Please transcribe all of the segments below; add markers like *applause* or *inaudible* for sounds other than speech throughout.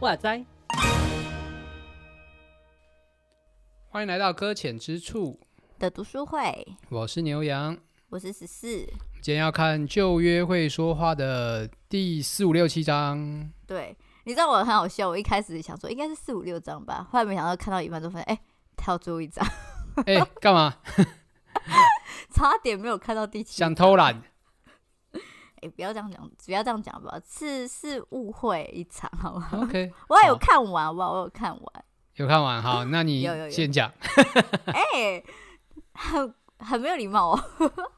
哇塞！欢迎来到搁浅之处的读书会，我是牛羊，我是十四。今天要看《旧约会说话》的第四五六七章。对，你知道我很好笑，我一开始想说应该是四五六张吧，后来没想到看到一半就发现，哎，跳最后一张。*laughs* 哎，干嘛？*laughs* 差点没有看到第七。想偷懒。哎，不要这样讲，不要这样讲吧，是是误会一场，好吗？OK，*laughs* 我还有看完，好不好？我有看完，有看完，好，那你先讲。哎，很很没有礼貌哦。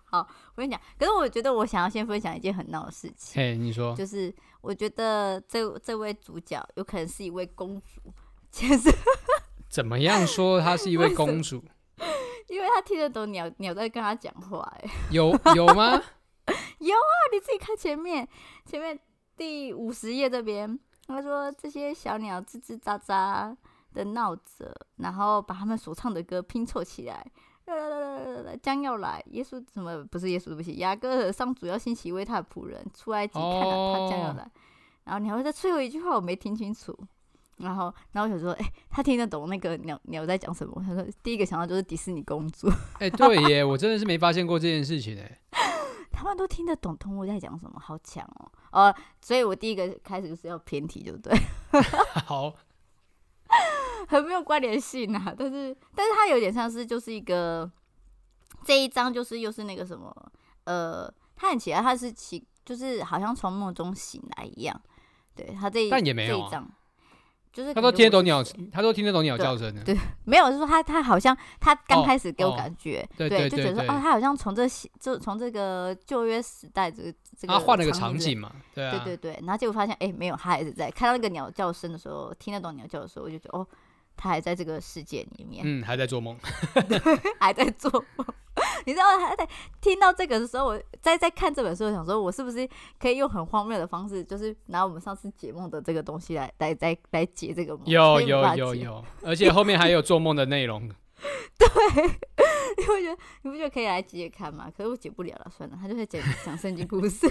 好，我跟你讲，可是我觉得我想要先分享一件很闹的事情。哎，你说，就是我觉得这这位主角有可能是一位公主，其实 *laughs* 怎么样说她是一位公主？因为她听得懂鸟鸟在跟她讲话，*laughs* 哎，有有吗？*laughs* 有啊，你自己看前面，前面第五十页这边，他说这些小鸟吱吱喳喳的闹着，然后把他们所唱的歌拼凑起来，将要来，耶稣什么不是耶稣对不起，雅各上主要兴起为他的仆人出埃及，看到他将要来，然后你还会在最后一句话我没听清楚，然后然后我想说，哎、他听得懂那个鸟鸟在讲什么？他说第一个想到就是迪士尼公主，哎、对耶，我真的是没发现过这件事情哎。他们都听得懂动物在讲什么，好强哦！呃，所以我第一个开始就是要偏题，对不对？好，很没有关联性啊。但是，但是它有点像是就是一个这一章就是又是那个什么，呃，他很奇怪，他是奇就是好像从梦中醒来一样。对他这一但也没有、啊、这一章。就是他都听得懂鸟，他都听得懂鸟叫声的。对，没有，就是说他他好像他刚开始给我感觉，哦哦、对，对，对，对，对，就觉得说哦，他好像从这就从这个旧约时代这个这个他换了个场景嘛，对、啊、对对对，然后结果发现哎，没有，他还是在看到那个鸟叫声的时候，听得懂鸟叫的时候，我就觉得哦，他还在这个世界里面，嗯，还在做梦，*laughs* 还在做梦。*laughs* 你知道他在听到这个的时候，我在在看这本书，我想说，我是不是可以用很荒谬的方式，就是拿我们上次解梦的这个东西来来来来解这个梦？有有有有，而且后面还有做梦的内容。*laughs* 对，你不觉得你不觉得可以来解解看吗？可是我解不了了，算了，他就会讲讲圣经故事。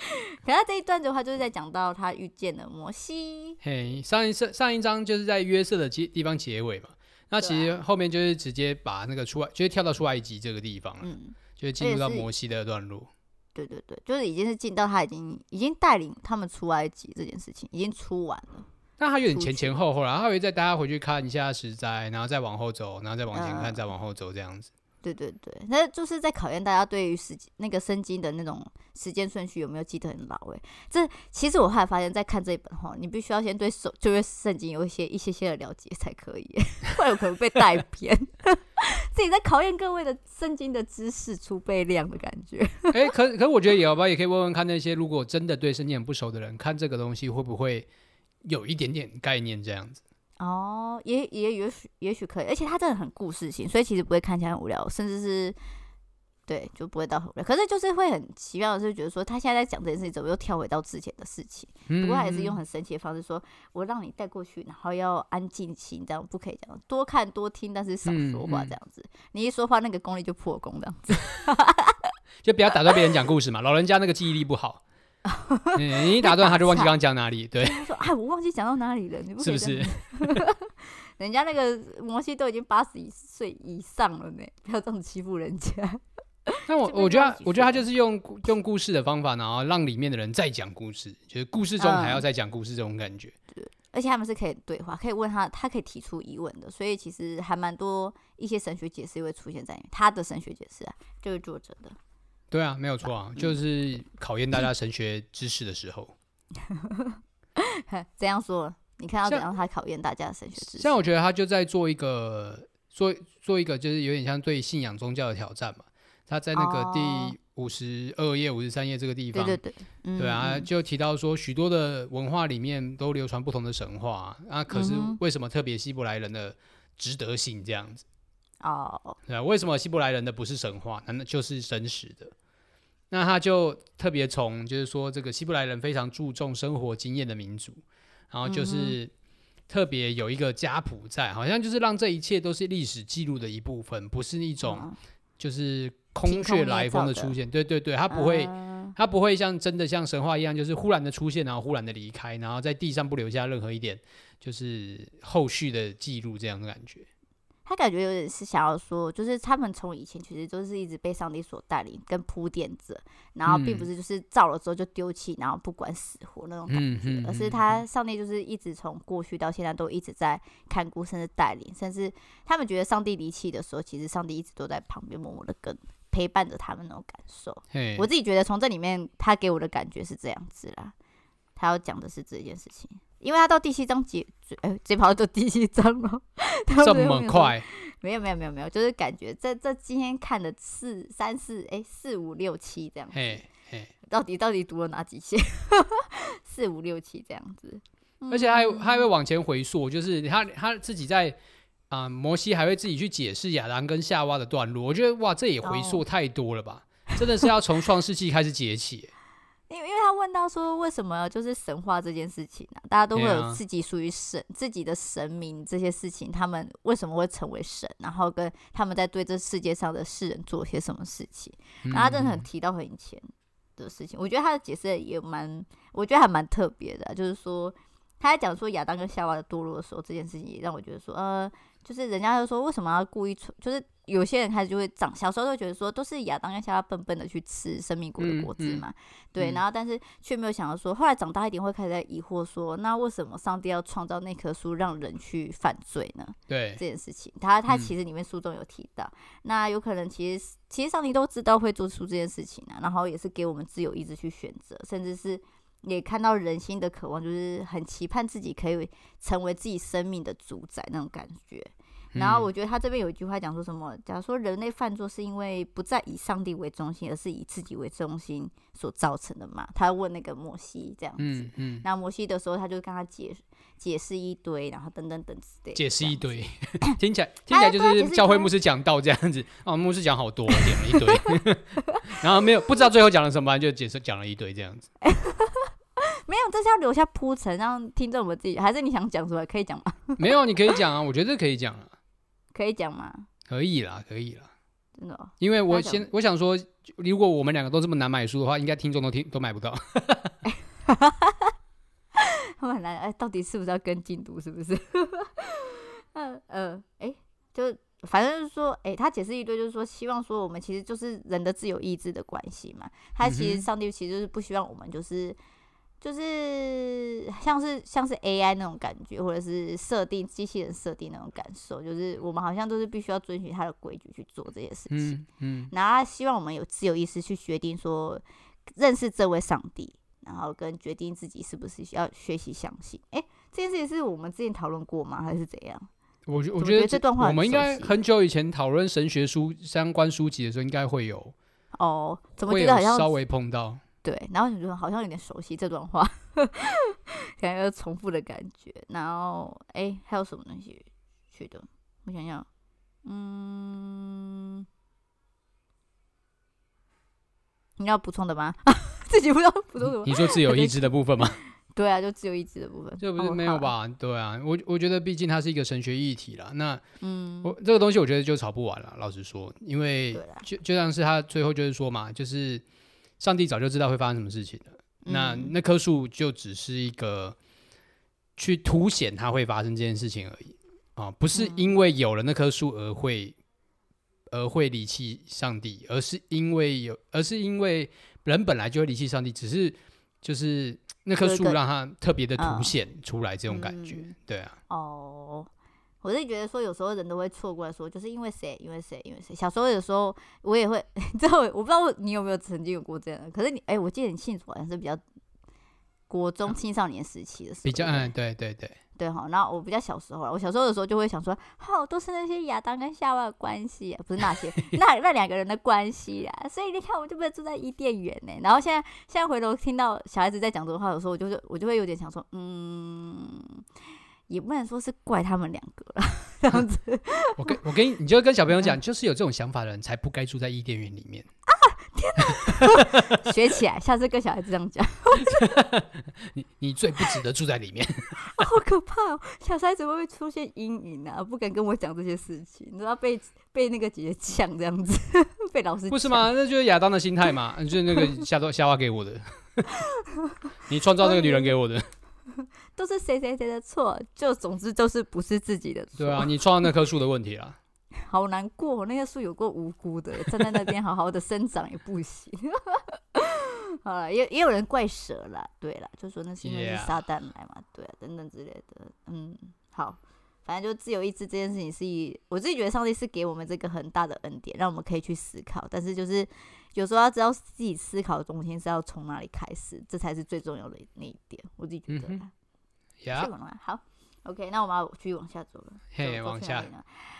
*laughs* 可他这一段的话，就是在讲到他遇见了摩西。嘿，上一上上一章就是在约瑟的结地方结尾嘛。那其实后面就是直接把那个出来，就是跳到出埃及这个地方了，嗯，就是进入到摩西的段落。对对对，就是已经是进到他已经已经带领他们出埃及这件事情已经出完了。那他有点前前后后，然后他会再大家回去看一下十灾，然后再往后走，然后再往前看，嗯、再往后走这样子。对对对，那就是在考验大家对于时那个圣经的那种时间顺序有没有记得很牢诶。这其实我后来发现，在看这一本话，你必须要先对手就对圣经有一些一些些的了解才可以，*laughs* 不然有可能被带偏。*laughs* 自己在考验各位的圣经的知识储备量的感觉。哎，可可我觉得也好吧，也可以问问看那些如果真的对圣经很不熟的人，看这个东西会不会有一点点概念这样子。哦，也也也许也许可以，而且它真的很故事性，所以其实不会看起来很无聊，甚至是对就不会到很无聊。可是就是会很奇妙的是，觉得说他现在在讲这件事情，怎么又跳回到之前的事情？不过他也是用很神奇的方式说，我让你带过去，然后要安静心，这样不可以这样多看多听，但是少说话这样子。你一说话，那个功力就破功这样子，*laughs* 就不要打断别人讲故事嘛。老人家那个记忆力不好。*laughs* 你一打断他就忘记刚刚讲哪里，对。说哎，我忘记讲到哪里了，你不是不是？*laughs* 人家那个摩西都已经八十一岁以上了呢，不要这样欺负人家。*laughs* 那我我觉得，我觉得他就是用用故事的方法，然后让里面的人再讲故事，就是故事中还要再讲故事这种感觉。嗯、对，而且他们是可以对话，可以问他，他可以提出疑问的，所以其实还蛮多一些神学解释会出现在他的神学解释啊，就是作者的。对啊，没有错啊，嗯、就是考验大家神学知识的时候。*laughs* 这样说，你看到怎样他考验大家的神学知识？像我觉得他就在做一个做做一个，就是有点像对信仰宗教的挑战嘛。他在那个第五十二页、五十三页这个地方，对对对，嗯、对啊，就提到说许多的文化里面都流传不同的神话啊，可是为什么特别希伯来人的值得信这样子？哦，oh. 对啊，为什么希伯来人的不是神话，难道就是真实的？那他就特别从就是说，这个希伯来人非常注重生活经验的民族，然后就是特别有一个家谱在，好像就是让这一切都是历史记录的一部分，不是一种就是空穴来风的出现。对对对，他不会，他不会像真的像神话一样，就是忽然的出现，然后忽然的离开，然后在地上不留下任何一点就是后续的记录这样的感觉。他感觉有点是想要说，就是他们从以前其实都是一直被上帝所带领跟铺垫着，然后并不是就是造了之后就丢弃，然后不管死活那种感觉，嗯、而是他上帝就是一直从过去到现在都一直在看顾，甚至带领，甚至他们觉得上帝离弃的时候，其实上帝一直都在旁边默默的跟陪伴着他们那种感受。我自己觉得从这里面他给我的感觉是这样子啦，他要讲的是这件事情。因为他到第七章结，哎，这跑到第七章了，*laughs* 这么快？没有没有没有没有，就是感觉这这今天看的四三四哎四五六七这样子，嘿嘿，到底到底读了哪几些？四五六七这样子，而且他还他还会往前回溯，就是他他自己在啊、呃，摩西还会自己去解释亚当跟夏娃的段落。我觉得哇，这也回溯太多了吧？哦、真的是要从创世纪开始解起。因为，因为他问到说，为什么就是神话这件事情呢、啊？大家都会有自己属于神、自己的神明这些事情，他们为什么会成为神？然后跟他们在对这世界上的世人做些什么事情？然后他真的很提到很以前的事情，我觉得他的解释也蛮，我觉得还蛮特别的、啊，就是说他在讲说亚当跟夏娃的堕落的时候，这件事情也让我觉得说，呃。就是人家就说，为什么要故意出？就是有些人开始就会长，小时候就觉得说，都是亚当跟夏娃笨笨的去吃生命果的果子嘛，嗯嗯、对。然后但是却没有想到说，后来长大一点会开始在疑惑说，那为什么上帝要创造那棵树让人去犯罪呢？对这件事情，他他其实里面书中有提到，嗯、那有可能其实其实上帝都知道会做出这件事情啊，然后也是给我们自由意志去选择，甚至是也看到人心的渴望，就是很期盼自己可以成为自己生命的主宰那种感觉。然后我觉得他这边有一句话讲说什么？假如说人类犯错是因为不再以上帝为中心，而是以自己为中心所造成的嘛？他问那个摩西这样子，嗯嗯，然后摩西的时候他就跟他解解释一堆，然后等等等之类，解释一堆，*laughs* 听起来 *coughs* 听起来就是教会牧师讲道这样子哦，牧师讲好多，点了一堆，*laughs* 然后没有不知道最后讲了什么，就解释讲了一堆这样子，*laughs* 没有，这是要留下铺陈，让听众们自己，还是你想讲什么可以讲吗？*laughs* 没有，你可以讲啊，我觉得可以讲啊。可以讲吗？可以啦，可以啦，真的、哦。因为我先我想说，如果我们两个都这么难买书的话，应该听众都听都买不到。他们很难哎，到底是不是要跟进度？是不是？*laughs* 嗯嗯，哎、呃，就反正就是说，哎，他解释一堆，就是说，希望说我们其实就是人的自由意志的关系嘛。他其实上帝其实就是不希望我们就是。就是像是像是 AI 那种感觉，或者是设定机器人设定那种感受，就是我们好像都是必须要遵循它的规矩去做这些事情。嗯，嗯，然后他希望我们有自由意识去决定说认识这位上帝，然后跟决定自己是不是需要学习相信。哎，这件事情是我们之前讨论过吗？还是怎样？我觉我觉得这段话我们应该很久以前讨论神学书相关书籍的时候，应该会有哦，怎么觉得好像稍微碰到？对，然后你觉得好像有点熟悉这段话，感觉重复的感觉。然后，哎，还有什么东西去的？我想想，嗯，你要补充的吗？*laughs* 自己不知道补充什么？你说自由意志的部分吗？*laughs* 对啊，就自由意志的部分。这不是没有吧？哦、对啊，我我觉得毕竟它是一个神学议题啦。那嗯，我这个东西我觉得就吵不完了。老实说，因为就就像是他最后就是说嘛，就是。上帝早就知道会发生什么事情那那棵树就只是一个去凸显它会发生这件事情而已。啊，不是因为有了那棵树而会而会离弃上帝，而是因为有，而是因为人本来就会离弃上帝，只是就是那棵树让它特别的凸显出来这种感觉，嗯、对啊，哦。我是觉得说，有时候人都会错过来说，就是因为谁，因为谁，因为谁。小时候有时候我也会，*laughs* 知道我不知道你有没有曾经有过这样的。可是你，哎、欸，我记得你信主好像是比较国中青少年时期的时候。比较，嗯，对对对，对哈。然后我比较小时候，我小时候的时候就会想说，好，都是那些亚当跟夏娃的关系啊，不是那些 *laughs* 那那两个人的关系啊。所以你看，我就不会住在伊甸园呢。然后现在现在回头听到小孩子在讲这种话的时候，我就我就会有点想说，嗯。也不能说是怪他们两个了，这样子。*laughs* 我跟我跟你，你就跟小朋友讲，就是有这种想法的人才不该住在伊甸园里面啊！天哪，学起来，下次跟小孩子这样讲。*laughs* 你你最不值得住在里面。*laughs* 好可怕哦！小孩子会不会出现阴影啊？不敢跟我讲这些事情，你知道被被那个姐姐呛这样子，被老师不是吗？那就是亚当的心态嘛，就是那个夏多夏娃给我的，你创造那个女人给我的，*laughs* 都是谁谁谁的错，就总之都是不是自己的错。对啊，你创造那棵树的问题啦。*laughs* 好难过，那棵树有过无辜的，站在那边好好的生长也不行。*laughs* 好了，也也有人怪蛇啦，对了，就说那是因为是撒旦来嘛，对啊，等等之类的。嗯，好，反正就自由意志这件事情是以我自己觉得上帝是给我们这个很大的恩典，让我们可以去思考。但是就是有时候要知道自己思考的中心是要从哪里开始，这才是最重要的那一点。我自己觉得。嗯呀，好，OK，那我们要继续往下走了。嘿，往下。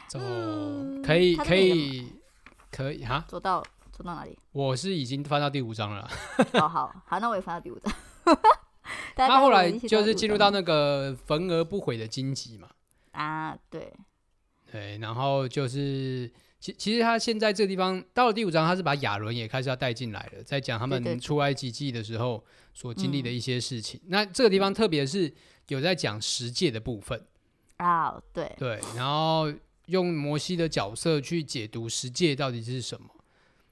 走，可以，可以，可以哈。走到走到哪里？我是已经翻到第五章了。*laughs* 好好好，那我也翻到第五章。他后来就是进入到那个焚而不毁的荆棘嘛。啊，对。对，然后就是，其其实他现在这个地方到了第五章，他是把亚伦也开始要带进来了，在讲他们出埃及记的时候所经历的一些事情。那这个地方特别是有在讲十诫的部分。啊，对。对，然后。用摩西的角色去解读十诫到底是什么？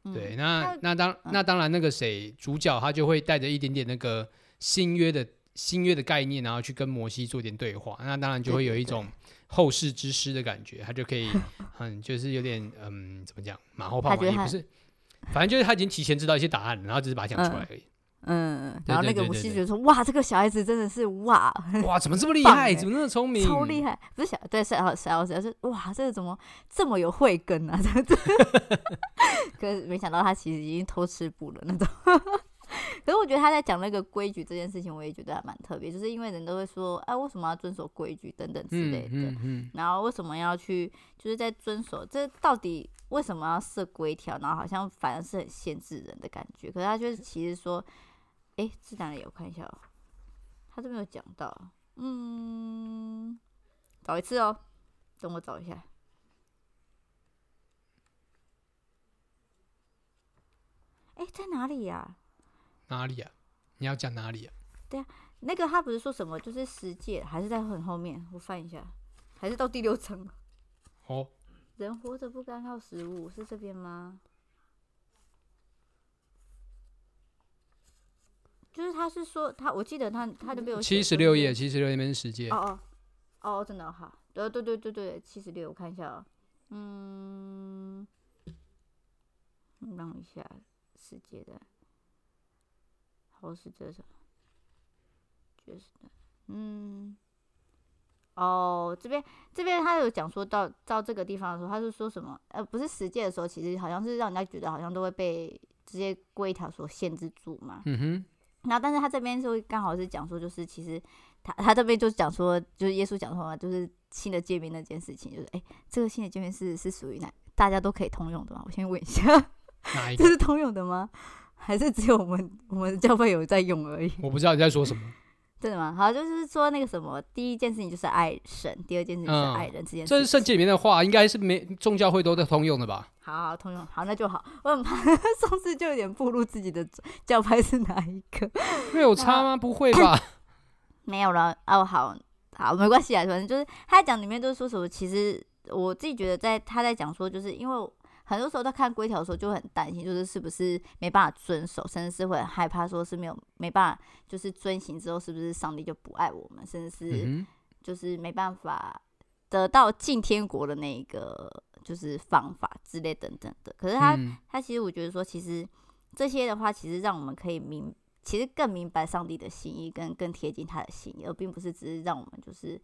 嗯、对，那那当那当然，那个谁主角他就会带着一点点那个新约的新约的概念，然后去跟摩西做点对话。那当然就会有一种后世之师的感觉，他就可以很，*laughs* 就是有点嗯，怎么讲马后炮嘛，也不是，反正就是他已经提前知道一些答案，然后只是把它讲出来而已。嗯嗯，然后那个吴西觉得说，哇，这个小孩子真的是哇，哇，怎么这么厉害？怎么那么聪明？超厉害！不是小，对，是小，小，小，是哇，这个怎么这么有慧根啊？这样子，*laughs* 可是没想到他其实已经偷吃补了那种。*laughs* 可是我觉得他在讲那个规矩这件事情，我也觉得还蛮特别，就是因为人都会说，哎，为什么要遵守规矩等等之类的，嗯嗯嗯、然后为什么要去，就是在遵守，这到底为什么要设规条？然后好像反而是很限制人的感觉。可是他就是其实说。哎，是哪里？我看一下哦，他这边有讲到，嗯，找一次哦，等我找一下。哎，在哪里呀？哪里啊？你要讲哪里啊？对啊，那个他不是说什么，就是十诫，还是在很后面？我翻一下，还是到第六层？哦，人活着不单靠食物，是这边吗？就是他是说他，我记得他他都没有七十六页，七十六页那边是十诫。哦哦哦，真的好，对对对对对，七十六，我看一下哦，嗯，让一下十诫的，好是这种，就是的，嗯，哦，这边这边他有讲说到到这个地方的时候，他是说什么？呃，不是十诫的时候，其实好像是让人家觉得好像都会被这些规条所限制住嘛。嗯哼。然后，但是他这边就刚好是讲说，就是其实他他这边就讲说，就是耶稣讲说，就是新的诫命那件事情，就是哎，这个新的诫命是是属于哪大家都可以通用的吗？我先问一下，这是通用的吗？还是只有我们我们教会有在用而已？*laughs* 我不知道你在说什么。*laughs* 真的吗？好，就是说那个什么，第一件事情就是爱神，第二件事情就是爱人。这件事情，这是圣经里面的话，应该是没宗教会都在通用的吧？*laughs* 好，好，通用，好，那就好。我很怕上次就有点暴露自己的教派是哪一个，没有差吗？不会吧？没有了哦，好好，没关系啊，反正就是他讲里面都是说什么，其实我自己觉得在他在讲说，就是因为。很多时候在看规条的时候就很担心，就是是不是没办法遵守，甚至是会很害怕，说是没有没办法，就是遵行之后是不是上帝就不爱我们，甚至是就是没办法得到进天国的那一个就是方法之类等等的。可是他他其实我觉得说，其实这些的话，其实让我们可以明，其实更明白上帝的心意，跟更贴近他的心意，而并不是只是让我们就是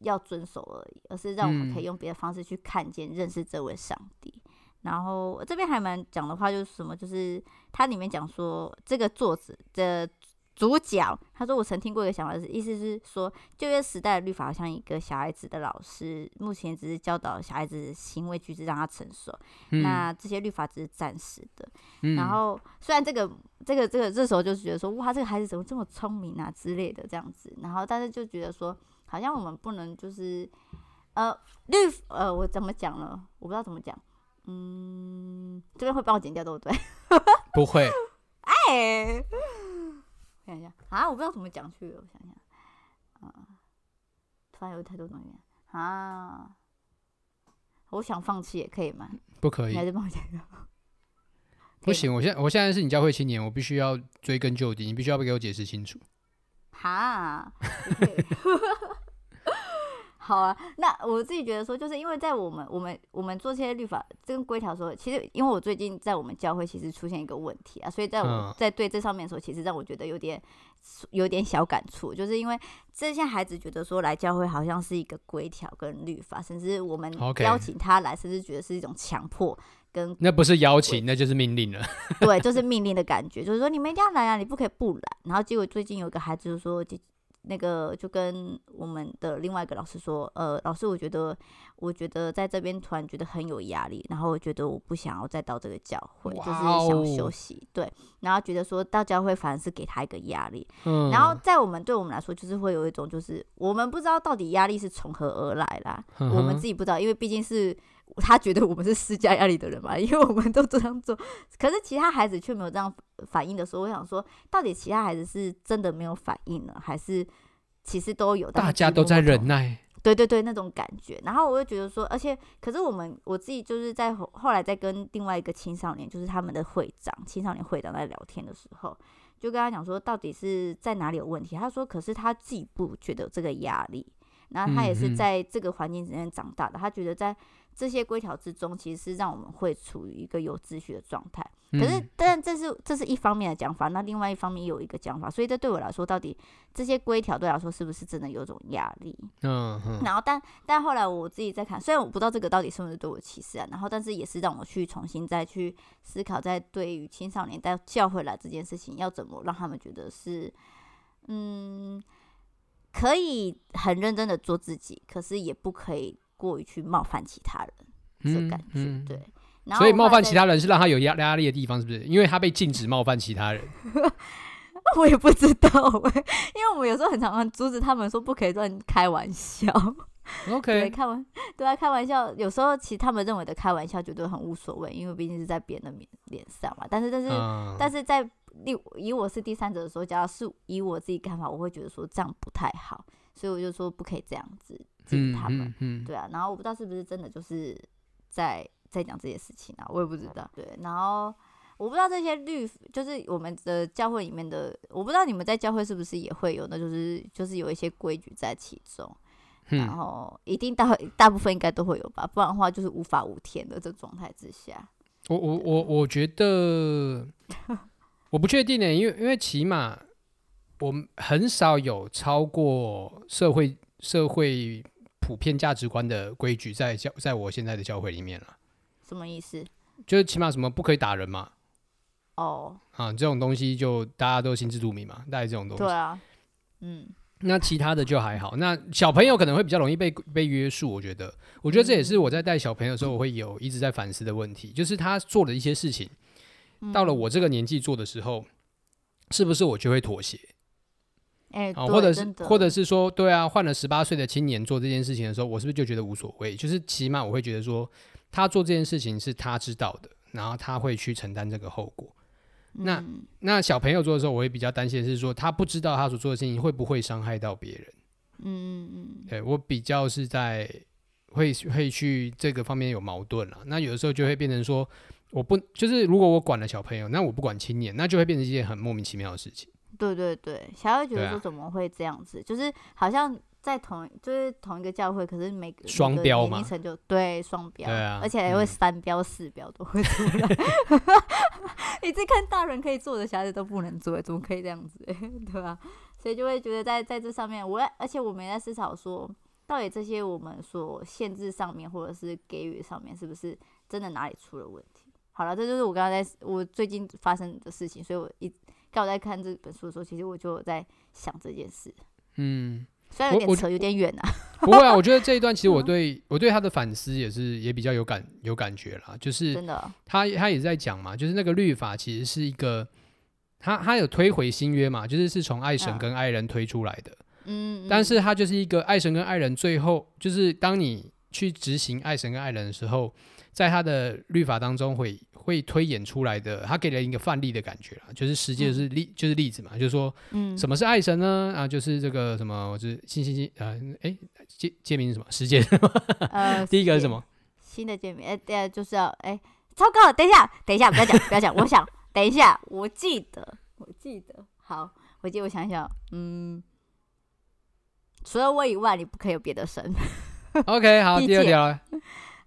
要遵守而已，而是让我们可以用别的方式去看见、认识这位上帝。然后这边还蛮讲的话，就是什么，就是它里面讲说，这个作者的主角，他说我曾听过一个想法，是意思是说，旧约时代的律法好像一个小孩子的老师，目前只是教导小孩子行为举止，让他成熟。嗯、那这些律法只是暂时的。嗯、然后虽然这个这个这个这时候就是觉得说，哇，这个孩子怎么这么聪明啊之类的这样子。然后但是就觉得说，好像我们不能就是呃律呃我怎么讲呢？我不知道怎么讲。嗯，这边会帮我剪掉，对不对？不会。*laughs* 哎，我想一下啊，我不知道怎么讲去了，我想想啊，突然有太多东西啊！我想放弃也可以吗？不可以。你还是帮我剪掉。*laughs* 不行，我现在我现在是你教会青年，我必须要追根究底，你必须要给我解释清楚。哈。*laughs* 好啊，那我自己觉得说，就是因为在我们我们我们做这些律法这个规条的时候，其实因为我最近在我们教会其实出现一个问题啊，所以在我在对这上面的时候，其实让我觉得有点有点小感触，就是因为这些孩子觉得说来教会好像是一个规条跟律法，甚至我们邀请他来，甚至觉得是一种强迫跟那不是邀请，那就是命令了。对，就是命令的感觉，就是说你们一定要来啊，你不可以不来。然后结果最近有一个孩子就说。那个就跟我们的另外一个老师说，呃，老师，我觉得，我觉得在这边突然觉得很有压力，然后我觉得我不想要再到这个教会，就是想休息，对，然后觉得说到教会反而是给他一个压力，嗯，然后在我们对我们来说，就是会有一种就是我们不知道到底压力是从何而来啦，我们自己不知道，因为毕竟是。他觉得我们是施加压力的人嘛，因为我们都这样做，可是其他孩子却没有这样反应的时候，我想说，到底其他孩子是真的没有反应呢，还是其实都有？大家都在忍耐，对对对，那种感觉。然后我就觉得说，而且，可是我们我自己就是在后后来在跟另外一个青少年，就是他们的会长，青少年会长在聊天的时候，就跟他讲说，到底是在哪里有问题？他说，可是他自己不觉得这个压力，然后他也是在这个环境之间长大的，他觉得在。这些规条之中，其实是让我们会处于一个有秩序的状态。可是，但这是这是一方面的讲法，那另外一方面也有一个讲法。所以，这对我来说，到底这些规条对我来说是不是真的有种压力？嗯嗯。然后，但但后来我自己在看，虽然我不知道这个到底是不是对我歧视啊，然后，但是也是让我去重新再去思考，在对于青少年在教会来这件事情，要怎么让他们觉得是嗯，可以很认真的做自己，可是也不可以。过于去冒犯其他人，这感觉、对。所以冒犯其他人是让他有压压力的地方，是不是？因为他被禁止冒犯其他人。*laughs* 我也不知道，因为我们有时候很常常阻止他们说不可以乱开玩笑。*laughs* OK，开玩对啊，开玩笑。有时候其实他们认为的开玩笑，觉得很无所谓，因为毕竟是在别人的脸脸上嘛。但是但是、嗯、但是在以以我是第三者的时候，假如是以我自己看法，我会觉得说这样不太好，所以我就说不可以这样子。他们、嗯嗯嗯，对啊，然后我不知道是不是真的就是在在讲这些事情啊，我也不知道。对，然后我不知道这些律，就是我们的教会里面的，我不知道你们在教会是不是也会有，那就是就是有一些规矩在其中，嗯、然后一定大大部分应该都会有吧，不然的话就是无法无天的这状态之下。我我我我觉得 *laughs* 我不确定呢，因为因为起码我们很少有超过社会社会。普遍价值观的规矩在教，在我现在的教会里面了。什么意思？就是起码什么不可以打人嘛。哦。啊，这种东西就大家都心知肚明嘛，大概这种东西。对啊。嗯。那其他的就还好。那小朋友可能会比较容易被被约束，我觉得。我觉得这也是我在带小朋友的时候，我会有一直在反思的问题，就是他做的一些事情，到了我这个年纪做的时候，是不是我就会妥协？欸、啊，或者是，或者是说，对啊，换了十八岁的青年做这件事情的时候，我是不是就觉得无所谓？就是起码我会觉得说，他做这件事情是他知道的，然后他会去承担这个后果。嗯、那那小朋友做的时候，我会比较担心的是说，他不知道他所做的事情会不会伤害到别人。嗯嗯嗯对，我比较是在会会去这个方面有矛盾了。那有的时候就会变成说，我不就是如果我管了小朋友，那我不管青年，那就会变成一件很莫名其妙的事情。对对对，小孩会觉得说怎么会这样子？啊、就是好像在同就是同一个教会，可是每个双标嘛，就对双标，对啊，而且还会三标四标都会出来。嗯、你这看大人可以做的，小孩子都不能做，怎么可以这样子？*laughs* 对吧？所以就会觉得在在这上面，我而且我没在思考说，到底这些我们所限制上面，或者是给予上面，是不是真的哪里出了问题？好了，这就是我刚刚在我最近发生的事情，所以我一。刚我在看这本书的时候，其实我就在想这件事。嗯，虽然有点扯，有点远啊。*laughs* 不会啊，我觉得这一段其实我对我对他的反思也是也比较有感有感觉啦。就是真的，他他也在讲嘛，就是那个律法其实是一个，他他有推回新约嘛，就是是从爱神跟爱人推出来的。嗯，但是他就是一个爱神跟爱人，最后就是当你去执行爱神跟爱人的时候，在他的律法当中会会推演出来的，他给了一个范例的感觉啦，就是实际是例、嗯，就是例子嘛，就是说，嗯，什么是爱神呢？啊，就是这个什么，就是新新新，呃，哎，界界面是什么？时间？*laughs* 呃，*laughs* 第一个是什么？新的界面，哎，对啊，就是要，哎，超哥，等一下，等一下，不要讲，不要讲，我想，等一下，我记得，我记得，好，我记得，我想想，嗯，除了我以外，你不可以有别的神。OK，好，第二条。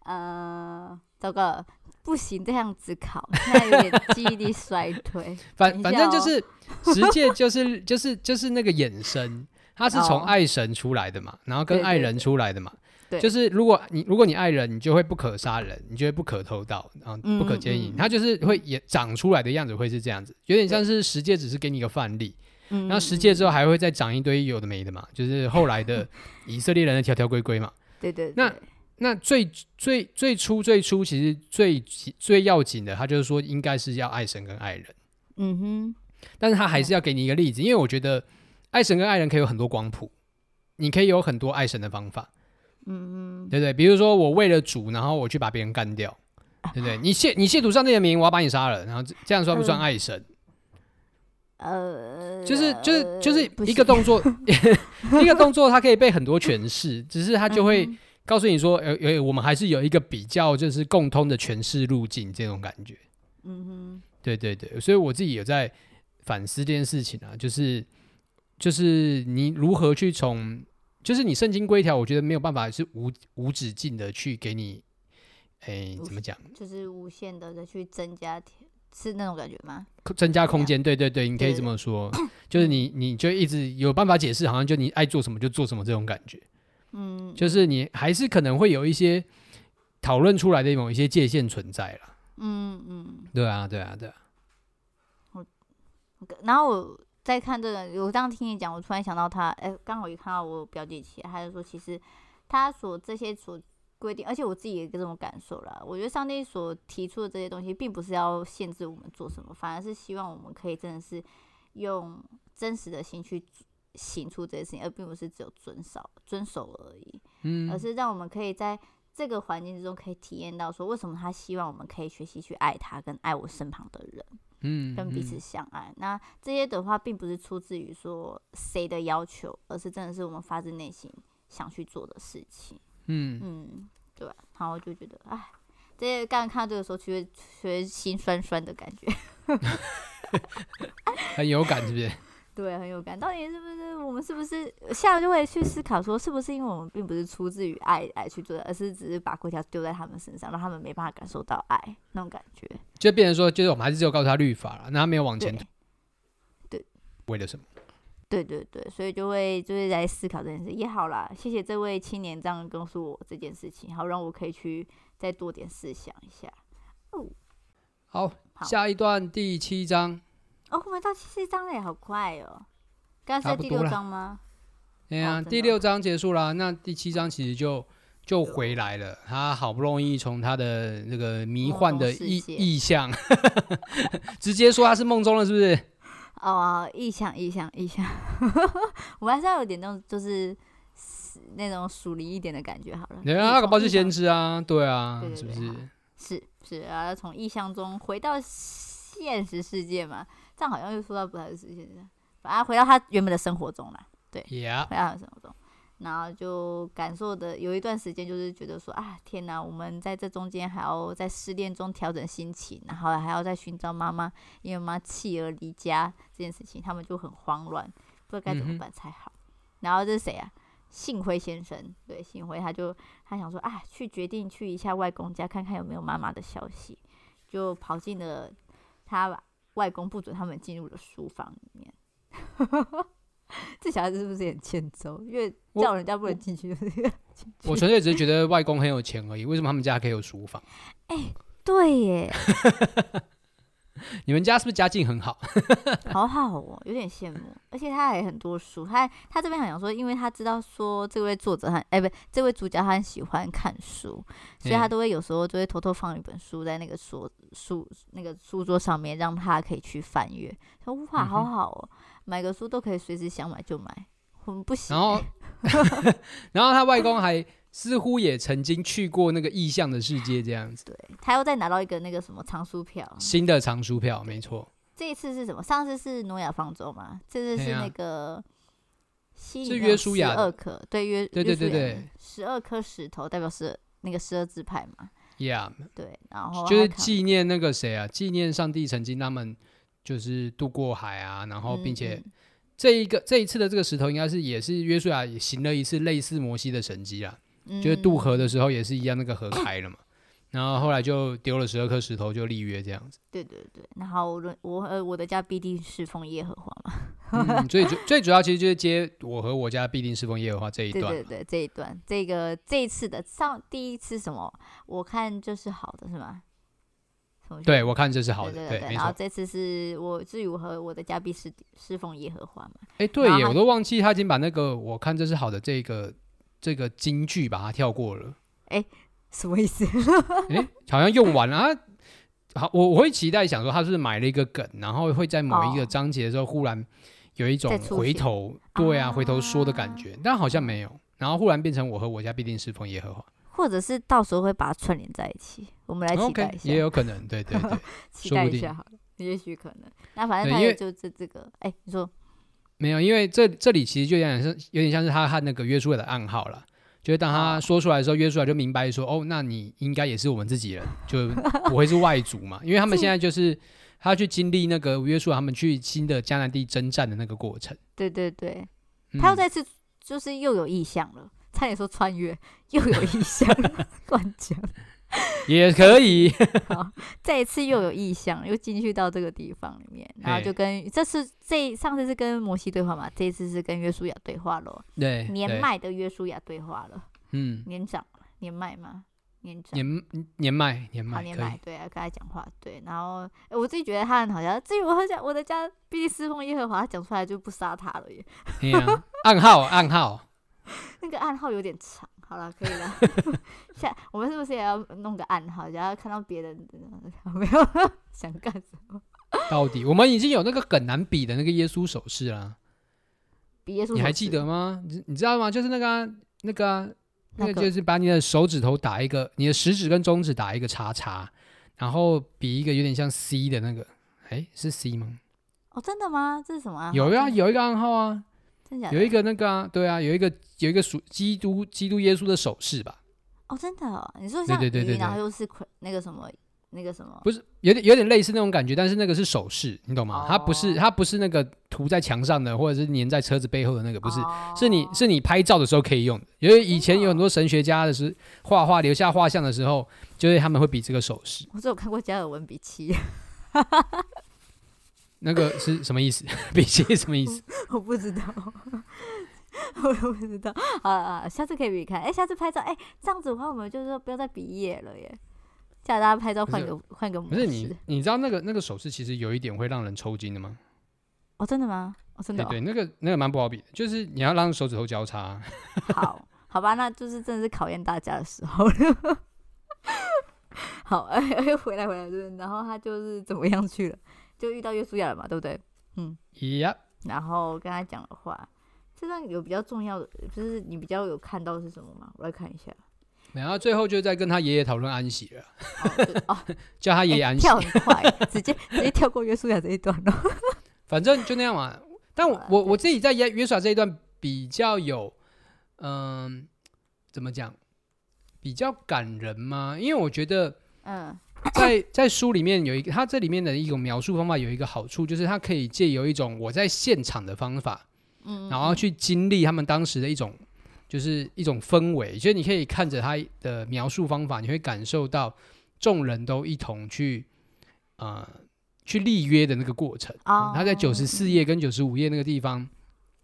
呃，糟糕。不行，这样子考，现在有点记忆力衰退。*laughs* 反、喔、反正就是 *laughs* 十诫，就是就是就是那个衍生，它是从爱神出来的嘛，哦、然后跟爱人出来的嘛。对，对，对，就是如果你如果你爱人，你就会不可杀人，你就会不可偷盗，然后不可奸淫。它就是会也长出来的样子会是这样子，有点像是十诫，只是给你一个范例。然后十诫之后还会再长一堆有的没的嘛，就是后来的 *laughs* 以色列人的条条规规嘛。对对，对，那。那最最最初最初其实最最要紧的，他就是说应该是要爱神跟爱人，嗯哼。但是他还是要给你一个例子，因为我觉得爱神跟爱人可以有很多光谱，你可以有很多爱神的方法，嗯嗯，对不对？比如说我为了主，然后我去把别人干掉，对不对？你亵你亵渎上帝的名，我要把你杀了，然后这样算不算爱神？呃，就是就是就是一个动作，*laughs* 一个动作，它可以被很多诠释，只是它就会。告诉你说，呃，呃，我们还是有一个比较，就是共通的诠释路径，这种感觉。嗯哼，对对对，所以我自己有在反思这件事情啊，就是就是你如何去从，就是你圣经规条，我觉得没有办法是无无止境的去给你，哎，怎么讲？就是无限的的去增加，是那种感觉吗？增加空间，对对对，你可以这么说，就是你你就一直有办法解释，好像就你爱做什么就做什么这种感觉。嗯，就是你还是可能会有一些讨论出来的某一些界限存在了。嗯嗯，对啊对啊对啊。我，然后我在看这个，我刚刚听你讲，我突然想到他，哎，刚好一看到我表姐起来，他就说，其实他所这些所规定，而且我自己也有这种感受了。我觉得上帝所提出的这些东西，并不是要限制我们做什么，反而是希望我们可以真的是用真实的心去。行出这些事情，而并不是只有遵守遵守而已，嗯，而是让我们可以在这个环境之中，可以体验到说，为什么他希望我们可以学习去爱他，跟爱我身旁的人，嗯，跟彼此相爱。嗯、那这些的话，并不是出自于说谁的要求，而是真的是我们发自内心想去做的事情，嗯嗯，对吧？然后我就觉得，哎，这些刚刚看到这个时候，其实其实心酸酸的感觉，*laughs* *laughs* 很有感，是不是？对，很有感。到底是不是我们是不是现在就会去思考说，是不是因为我们并不是出自于爱来去做的，而是只是把规条丢在他们身上，让他们没办法感受到爱那种感觉？就变成说，就是我们还是只有告诉他律法了，那他没有往前。对，为了什么？对对对，所以就会就是在思考这件事。也好啦，谢谢这位青年这样告诉我这件事情，好让我可以去再多点思想一下。哦，好，好，下一段第七章。哦，我们到第七章了也好快哦！刚才是第六章吗？对呀、啊哦，第六章结束了，那第七章其实就就回来了。他好不容易从他的那个迷幻的意意象，*laughs* 直接说他是梦中了，是不是？*laughs* 哦，意象，意象，意象。*laughs* 我们还是要有点那种，就是那种疏离一点的感觉好了。对啊，那个包是先知啊，对啊，对对对，是不是？是是啊，从意象中回到现实世界嘛。这样好像又说到不太实现，反而回到他原本的生活中了。对.回到他的生活中，然后就感受的有一段时间，就是觉得说啊，天哪，我们在这中间还要在失恋中调整心情，然后还要再寻找妈妈，因为妈弃儿离家这件事情，他们就很慌乱，不知道该怎么办才好。嗯、然后这是谁啊？*laughs* 幸辉先生，对，幸辉他就他想说啊，去决定去一下外公家看看有没有妈妈的消息，就跑进了他吧。外公不准他们进入了书房里面，这小孩子是不是很欠揍？因为叫人家不能进去。我纯粹只是觉得外公很有钱而已。为什么他们家可以有书房？*laughs* 哎、欸，对耶。*laughs* 你们家是不是家境很好？*laughs* 好好哦，有点羡慕。而且他还很多书，他他这边好像说，因为他知道说这位作者很哎，不，这位主角他很喜欢看书，所以他都会有时候就会偷偷放一本书在那个书书那个书桌上面，让他可以去翻阅。说哇，好好哦，买个书都可以随时想买就买，我们不行。然后，*laughs* 然后他外公还。似乎也曾经去过那个异象的世界，这样子。对，他又再拿到一个那个什么藏书票，新的藏书票，没错。这一次是什么？上次是诺亚方舟嘛？这次是那个是约书亚十二颗，对约对对对对，十二颗石头代表是那个十二支派嘛？Yeah，对，然后就是纪念那个谁啊？纪念上帝曾经他们就是渡过海啊，然后并且这一个这一次的这个石头应该是也是约书亚也行了一次类似摩西的神迹啊，就是渡河的时候也是一样，那个河开了嘛。然后后来就丢了十二颗石头，就立约这样子。对对对，然后我我呃我的家必定侍奉耶和华嘛。*laughs* 嗯，最主最主要其实就是接我和我家必定侍奉耶和华这一段。对对对，这一段，这个这一次的上第一次什么？我看这是好的，是吗？对，我看这是好的。对对对，然后这次是我至于我和我的家必是侍奉耶和华嘛。哎，对耶，我都忘记他已经把那个我看这是好的这个这个金句把它跳过了。哎。什么意思？哎、欸，好像用完了啊！好，我我会期待想说，他是不是埋了一个梗，然后会在某一个章节的时候，忽然有一种回头，对啊，回头说的感觉，但好像没有。然后忽然变成我和我家必定是奉耶和华，或者是到时候会把它串联在一起。我们来期待一下，okay, 也有可能，对对对，*laughs* 期待一下好了，也许可能。那反正他也就这这个，哎、欸，你说没有？因为这这里其实就有点像，有点像是他和那个约书亚的暗号了。就是当他说出来的时候，约书亚就明白说：“哦，那你应该也是我们自己人，就不会是外族嘛。”因为他们 *laughs* 现在就是他去经历那个约书亚他们去新的迦南地征战的那个过程。对对对，他又再次就是又有意向了，差点说穿越又有意向，*laughs* 乱讲。*laughs* 也可以，*laughs* 好，这一次又有意向，又进去到这个地方里面，然后就跟这次这上次是跟摩西对话嘛，这一次是跟约书亚对话了，对，年迈的约书亚对话了，嗯，年长年迈吗？年长。年年迈年迈，年迈，对啊，跟他讲话，对，然后哎，我自己觉得他很好笑，至于我很想我的家必定侍奉耶和华，他讲出来就不杀他了耶，暗号暗号，*laughs* 那个暗号有点长。好了，可以了。*laughs* 下我们是不是也要弄个暗号？然后看到别人 *laughs* 没有 *laughs* 想干什么？到底我们已经有那个很难比的那个耶稣手势了。比耶稣，你还记得吗？你你知道吗？就是那个、啊、那个、啊、那个，就是把你的手指头打一个，你的食指跟中指打一个叉叉，然后比一个有点像 C 的那个。哎，是 C 吗？哦，真的吗？这是什么啊？有呀，有一个暗号啊。有一个那个啊，对啊，有一个有一个属基督基督耶稣的手势吧？哦，真的哦，你说像对对对对，然后又是那个什么那个什么？不是，有点有点类似那种感觉，但是那个是手势，你懂吗？它不是它不是那个涂在墙上的，或者是粘在车子背后的那个，不是，是你是你拍照的时候可以用的。因为以前有很多神学家的是画画留下画像的时候，就是他们会比这个手势。我只有看过加尔文比奇。那个是什么意思？*laughs* 比奇是什么意思？*laughs* 我不知道，*laughs* 我也不知道。好了啊，下次可以比看。哎、欸，下次拍照，哎、欸，这样子的话，我们就是说不要再比耶了耶。叫大家拍照换个换个模式。不是你，你知道那个那个手势其实有一点会让人抽筋的吗？哦，真的吗？哦，真的、哦。对，对，那个那个蛮不好比的，就是你要让手指头交叉。好，好吧，那就是真的是考验大家的时候了。好，哎、欸，又回来回来，对，然后他就是怎么样去了？就遇到约书亚了嘛，对不对？嗯，Yep. 然后跟他讲的话，这段有比较重要的，就是你比较有看到是什么吗？我来看一下。然后最后就在跟他爷爷讨论安息了。哦，*laughs* 叫他爷爷安息。跳很快，*laughs* 直接直接跳过约书亚这一段了。*laughs* 反正就那样嘛。但我我我自己在约约书亚这一段比较有，嗯，怎么讲？比较感人吗？因为我觉得，嗯。*laughs* 在在书里面有一个，它这里面的一种描述方法有一个好处，就是它可以借由一种我在现场的方法，嗯，然后去经历他们当时的一种，就是一种氛围。所以你可以看着他的描述方法，你会感受到众人都一同去，呃，去立约的那个过程。啊，他在九十四页跟九十五页那个地方，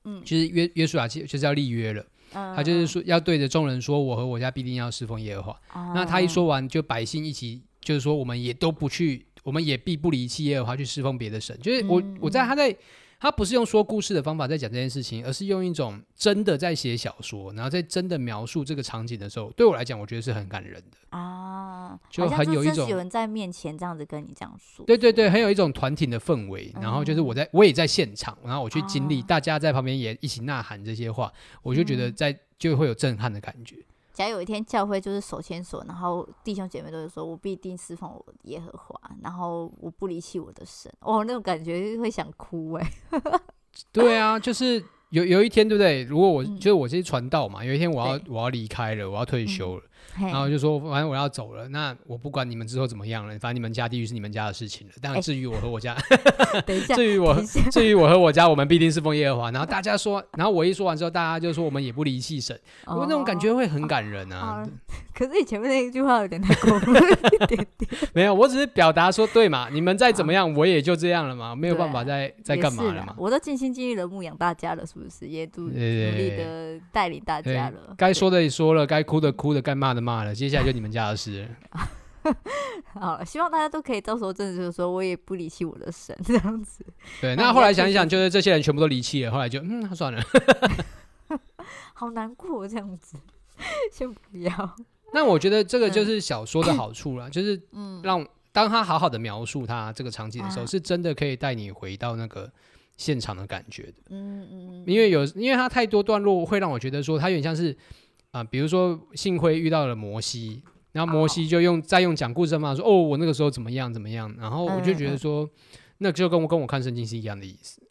嗯，就是约约书亚其实就是要立约了。他就是说要对着众人说，我和我家必定要侍奉耶和华。那他一说完，就百姓一起。就是说，我们也都不去，我们也必不离弃耶和华去侍奉别的神。就是我，我在他在，他不是用说故事的方法在讲这件事情，而是用一种真的在写小说，然后在真的描述这个场景的时候，对我来讲，我觉得是很感人的啊，就很有一种有人在面前这样子跟你这样说，对对对，很有一种团体的氛围。然后就是我在，我也在现场，然后我去经历，大家在旁边也一起呐喊这些话，我就觉得在就会有震撼的感觉。假如有一天教会就是手牵手，然后弟兄姐妹都是说，我必定侍奉我耶和华，然后我不离弃我的神，哦，那种感觉会想哭哎。*laughs* 对啊，就是有有一天，对不对？如果我、嗯、就是我这些传道嘛，有一天我要我要离开了，我要退休了。嗯然后就说，反正我要走了，那我不管你们之后怎么样了，反正你们家地狱是你们家的事情了。但至于我和我家，*laughs* 等一下，*laughs* 至于我，至于我和我家，我们必定是奉耶和华。然后大家说，然后我一说完之后，大家就说我们也不离弃神。不过那种感觉会很感人啊。可是你前面那一句话有点太过分了一点点。*laughs* 没有，我只是表达说，对嘛，你们再怎么样，我也就这样了嘛，没有办法再再干嘛了嘛。我都尽心尽力的牧养大家了，是不是？也都努力的带领大家了。该说的也说了，该哭的哭的，该骂的骂了，接下来就你们。家的事，*laughs* 好了，希望大家都可以到时候真的就是说，我也不离弃我的神 *laughs* 这样子。对，那后来想一想，就是这些人全部都离弃了，后来就嗯，算了，*laughs* 好难过这样子，先不要。那我觉得这个就是小说的好处了，嗯、就是让当他好好的描述他这个场景的时候，啊、是真的可以带你回到那个现场的感觉的。嗯嗯，因为有，因为他太多段落会让我觉得说，他有点像是啊、呃，比如说幸亏遇到了摩西。然后摩西就用再用讲故事的方法说：“哦，我那个时候怎么样怎么样。”然后我就觉得说，那就跟我跟我看圣经是一样的意思，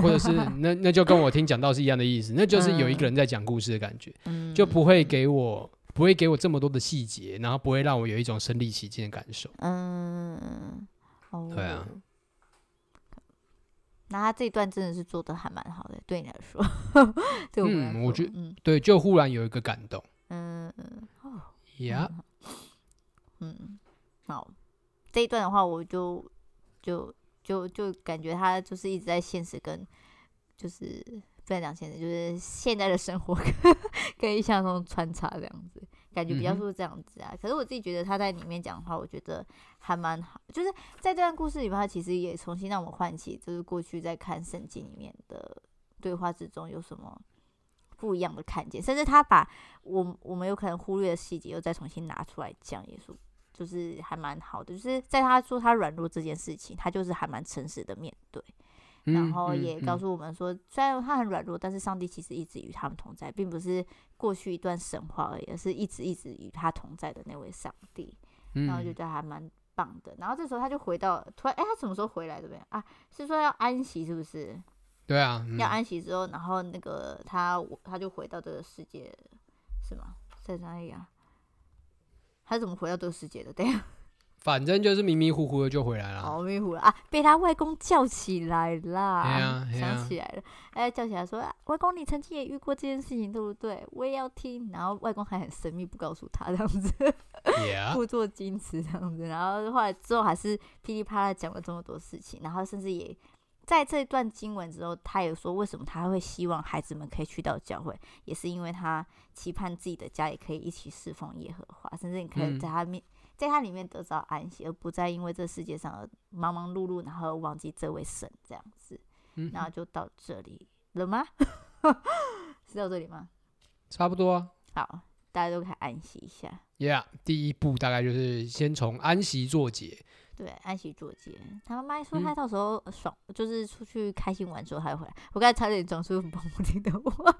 或者是 *laughs* 那那就跟我听讲道是一样的意思，那就是有一个人在讲故事的感觉，就不会给我不会给我这么多的细节，然后不会让我有一种身临其境的感受。嗯，对啊。那他这一段真的是做的还蛮好的，对你来说，*laughs* 对我嗯，我觉得对，就忽然有一个感动。嗯嗯，哦，Yeah。嗯，好，这一段的话，我就就就就感觉他就是一直在现实跟就是不能讲现实，就是现在的生活 *laughs* 跟跟印象中穿插这样子，感觉比较是这样子啊。嗯、可是我自己觉得他在里面讲的话，我觉得还蛮好，就是在这段故事里面，他其实也重新让我唤起，就是过去在看圣经里面的对话之中有什么不一样的看见，甚至他把我我们有可能忽略的细节又再重新拿出来讲，也是。就是还蛮好的，就是在他说他软弱这件事情，他就是还蛮诚实的面对，嗯、然后也告诉我们说，虽然他很软弱，但是上帝其实一直与他们同在，并不是过去一段神话而已，而是一直一直与他同在的那位上帝。嗯、然后就觉得还蛮棒的。然后这时候他就回到，突然，哎，他什么时候回来的？对不对啊？是说要安息，是不是？对啊，嗯、要安息之后，然后那个他他就回到这个世界，是吗？在哪里啊？他怎么回到这个世界的？对呀，反正就是迷迷糊糊的就回来了。好，迷糊了啊！被他外公叫起来了。对呀，想起来了，哎，叫起来说：“外公，你曾经也遇过这件事情，对不对？我也要听。”然后外公还很神秘，不告诉他这样子，*laughs* 故作矜持这样子。然后后来之后还是噼里啪啦讲了这么多事情，然后甚至也。在这段经文之后，他也说，为什么他会希望孩子们可以去到教会，也是因为他期盼自己的家也可以一起侍奉耶和华，甚至你可以在他面，嗯、在他里面得到安息，而不再因为这世界上而忙忙碌碌，然后忘记这位神这样子。嗯、然后就到这里了吗？*laughs* 是到这里吗？差不多。好，大家都可以安息一下。Yeah，第一步大概就是先从安息做起。对，安息做节。他妈妈说他到时候爽，嗯、就是出去开心玩之后他会回来。我刚才差点讲出不好听的话。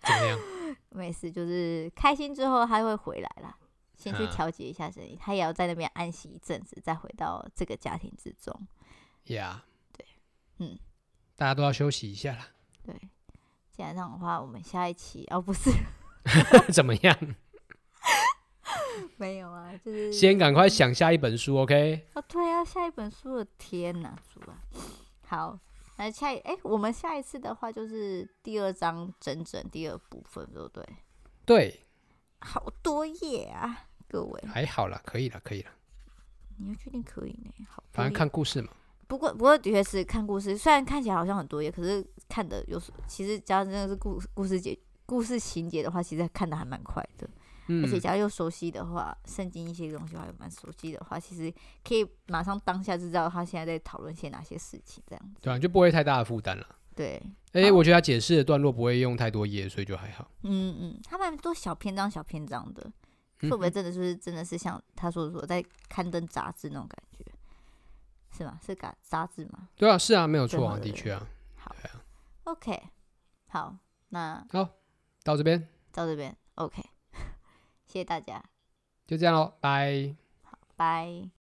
怎么样？*laughs* 没事，就是开心之后他会回来啦。先去调节一下声音，啊、他也要在那边安息一阵子，再回到这个家庭之中。呀 Yeah，对，嗯，大家都要休息一下啦。对，既然这样的话，我们下一期哦，不是，*laughs* 怎么样？*laughs* 没有啊，就是先赶快想下一本书，OK？哦，对啊，下一本书的天哪，主啊！好，那下一哎，我们下一次的话就是第二章整整第二部分，对不对？对，好多页啊，各位。还好啦，可以了，可以了。你要确定可以呢？好，反正看故事嘛。不过，不过的确是看故事，虽然看起来好像很多页，可是看的有时其实假如真的是故故事节故事情节的话，其实看的还蛮快的。而且，假如又熟悉的话，圣经一些东西还蛮熟悉的话，其实可以马上当下就知道他现在在讨论些哪些事情，这样子，对啊，就不会太大的负担了。对，哎、欸，我觉得他解释的段落不会用太多页，所以就还好。嗯嗯，他们都小篇章、小篇章的，会不会真的是真的是像他说的说在刊登杂志那种感觉？是吗？是杂杂志吗？对啊，是啊，没有错啊，的确啊。好啊，OK，好，那好，到这边，到这边，OK。*laughs* 谢谢大家，就这样喽，拜，好，拜。